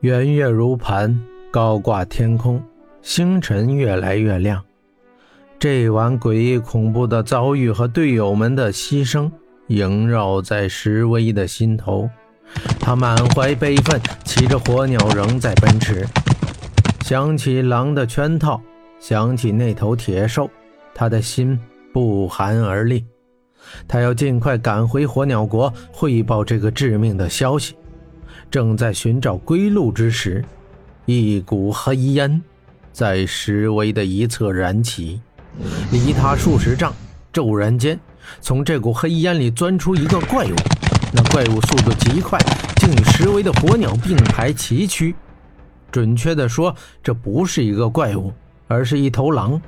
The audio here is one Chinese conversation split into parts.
圆月如盘，高挂天空，星辰越来越亮。这晚诡异恐怖的遭遇和队友们的牺牲萦绕在石威的心头。他满怀悲愤，骑着火鸟仍在奔驰。想起狼的圈套，想起那头铁兽，他的心不寒而栗。他要尽快赶回火鸟国汇报这个致命的消息。正在寻找归路之时，一股黑烟在石围的一侧燃起，离他数十丈。骤然间，从这股黑烟里钻出一个怪物。那怪物速度极快，竟与石围的火鸟并排齐驱。准确地说，这不是一个怪物，而是一头狼，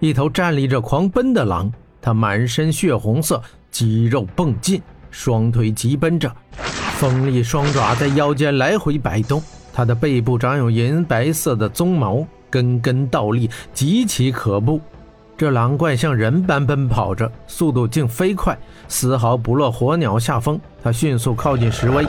一头站立着狂奔的狼。它满身血红色，肌肉迸劲，双腿疾奔着，锋利双爪在腰间来回摆动。它的背部长有银白色的鬃毛，根根倒立，极其可怖。这狼怪像人般奔跑着，速度竟飞快，丝毫不落火鸟下风。它迅速靠近石威。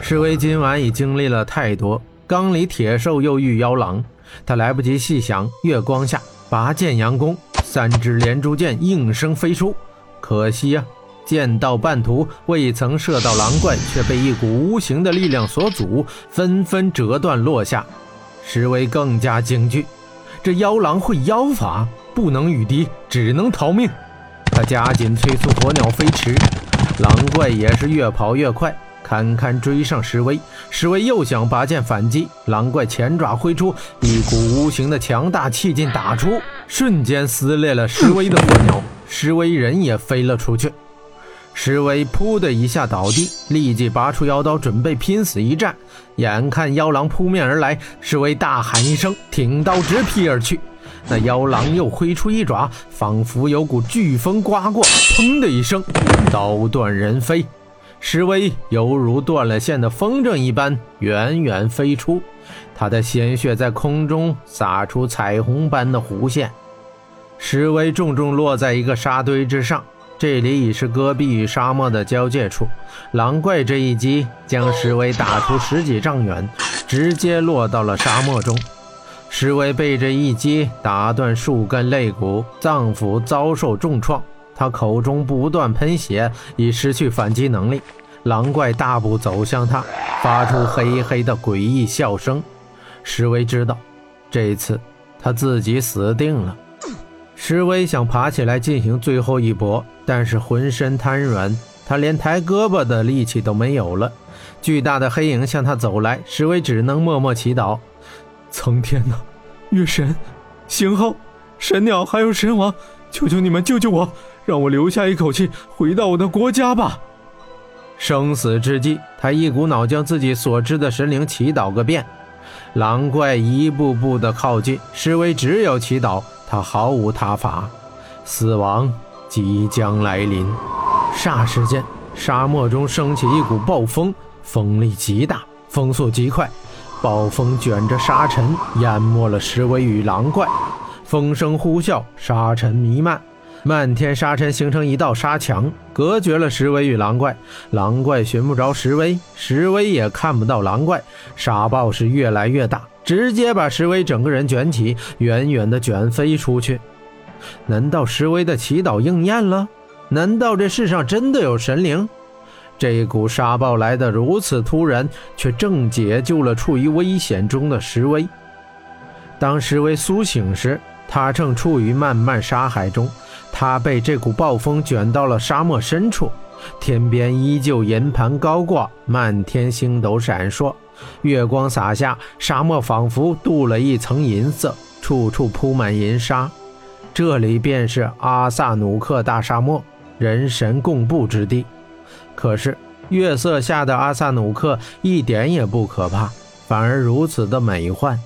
石威今晚已经历了太多，缸里铁兽又遇妖狼，他来不及细想，月光下拔剑扬弓。三支连珠箭应声飞出，可惜呀，剑到半途未曾射到狼怪，却被一股无形的力量所阻，纷纷折断落下。石威更加惊惧，这妖狼会妖法，不能御敌，只能逃命。他加紧催促火鸟飞驰，狼怪也是越跑越快。堪堪追上石威，石威又想拔剑反击，狼怪前爪挥出，一股无形的强大气劲打出，瞬间撕裂了石威的火鸟，石威人也飞了出去。石威噗的一下倒地，立即拔出妖刀，准备拼死一战。眼看妖狼扑面而来，石威大喊一声，挺刀直劈而去。那妖狼又挥出一爪，仿佛有股飓风刮过，砰的一声，刀断人飞。石威犹如断了线的风筝一般远远飞出，他的鲜血在空中洒出彩虹般的弧线。石威重重落在一个沙堆之上，这里已是戈壁与沙漠的交界处。狼怪这一击将石威打出十几丈远，直接落到了沙漠中。石威被这一击打断数根肋骨，脏腑遭受重创。他口中不断喷血，已失去反击能力。狼怪大步走向他，发出嘿嘿的诡异笑声。石威知道，这次他自己死定了。石威想爬起来进行最后一搏，但是浑身瘫软，他连抬胳膊的力气都没有了。巨大的黑影向他走来，石威只能默默祈祷：苍天呐，月神，星号，神鸟，还有神王，求求你们救救我！让我留下一口气，回到我的国家吧。生死之际，他一股脑将自己所知的神灵祈祷个遍。狼怪一步步的靠近，石威只有祈祷，他毫无他法。死亡即将来临。霎时间，沙漠中升起一股暴风，风力极大，风速极快，暴风卷着沙尘，淹没了石威与狼怪。风声呼啸，沙尘弥漫。漫天沙尘形成一道沙墙，隔绝了石威与狼怪。狼怪寻不着石威，石威也看不到狼怪。沙暴是越来越大，直接把石威整个人卷起，远远的卷飞出去。难道石威的祈祷应验了？难道这世上真的有神灵？这股沙暴来得如此突然，却正解救了处于危险中的石威。当石威苏醒时，他正处于漫漫沙海中。他被这股暴风卷到了沙漠深处，天边依旧银盘高挂，漫天星斗闪烁，月光洒下，沙漠仿佛镀了一层银色，处处铺满银沙。这里便是阿萨努克大沙漠，人神共布之地。可是月色下的阿萨努克一点也不可怕，反而如此的美幻。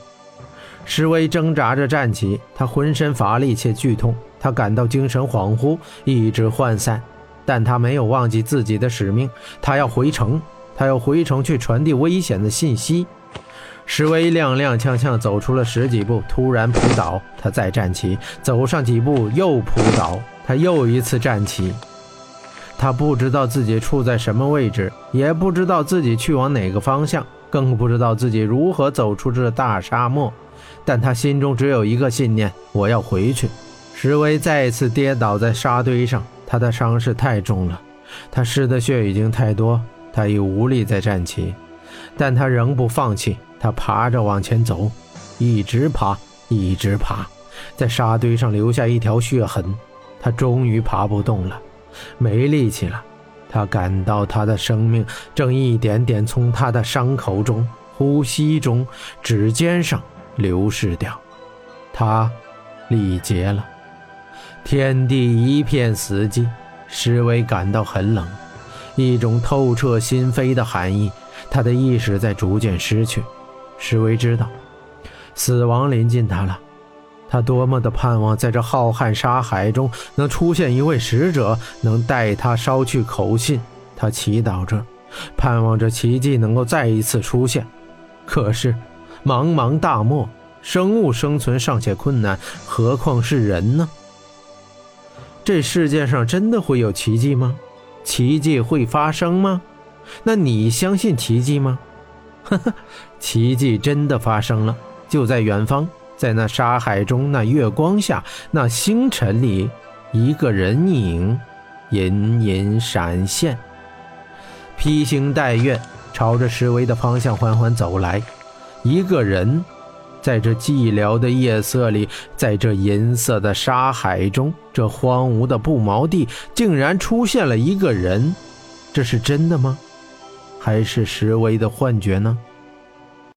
施威挣扎着站起，他浑身乏力且剧痛。他感到精神恍惚，意志涣散，但他没有忘记自己的使命。他要回城，他要回城去传递危险的信息。石威踉踉跄跄走出了十几步，突然扑倒。他再站起，走上几步又扑倒。他又一次站起。他不知道自己处在什么位置，也不知道自己去往哪个方向，更不知道自己如何走出这大沙漠。但他心中只有一个信念：我要回去。石威再次跌倒在沙堆上，他的伤势太重了，他失的血已经太多，他已无力再站起。但他仍不放弃，他爬着往前走，一直爬，一直爬，在沙堆上留下一条血痕。他终于爬不动了。没力气了，他感到他的生命正一点点从他的伤口中、呼吸中、指尖上流逝掉。他力竭了，天地一片死寂。石威感到很冷，一种透彻心扉的寒意。他的意识在逐渐失去。石威知道，死亡临近他了。他多么的盼望，在这浩瀚沙海中能出现一位使者，能带他捎去口信。他祈祷着，盼望着奇迹能够再一次出现。可是，茫茫大漠，生物生存尚且困难，何况是人呢？这世界上真的会有奇迹吗？奇迹会发生吗？那你相信奇迹吗？呵呵，奇迹真的发生了，就在远方。在那沙海中，那月光下，那星辰里，一个人影隐隐闪现，披星戴月，朝着石威的方向缓缓走来。一个人，在这寂寥的夜色里，在这银色的沙海中，这荒芜的不毛地，竟然出现了一个人。这是真的吗？还是石威的幻觉呢？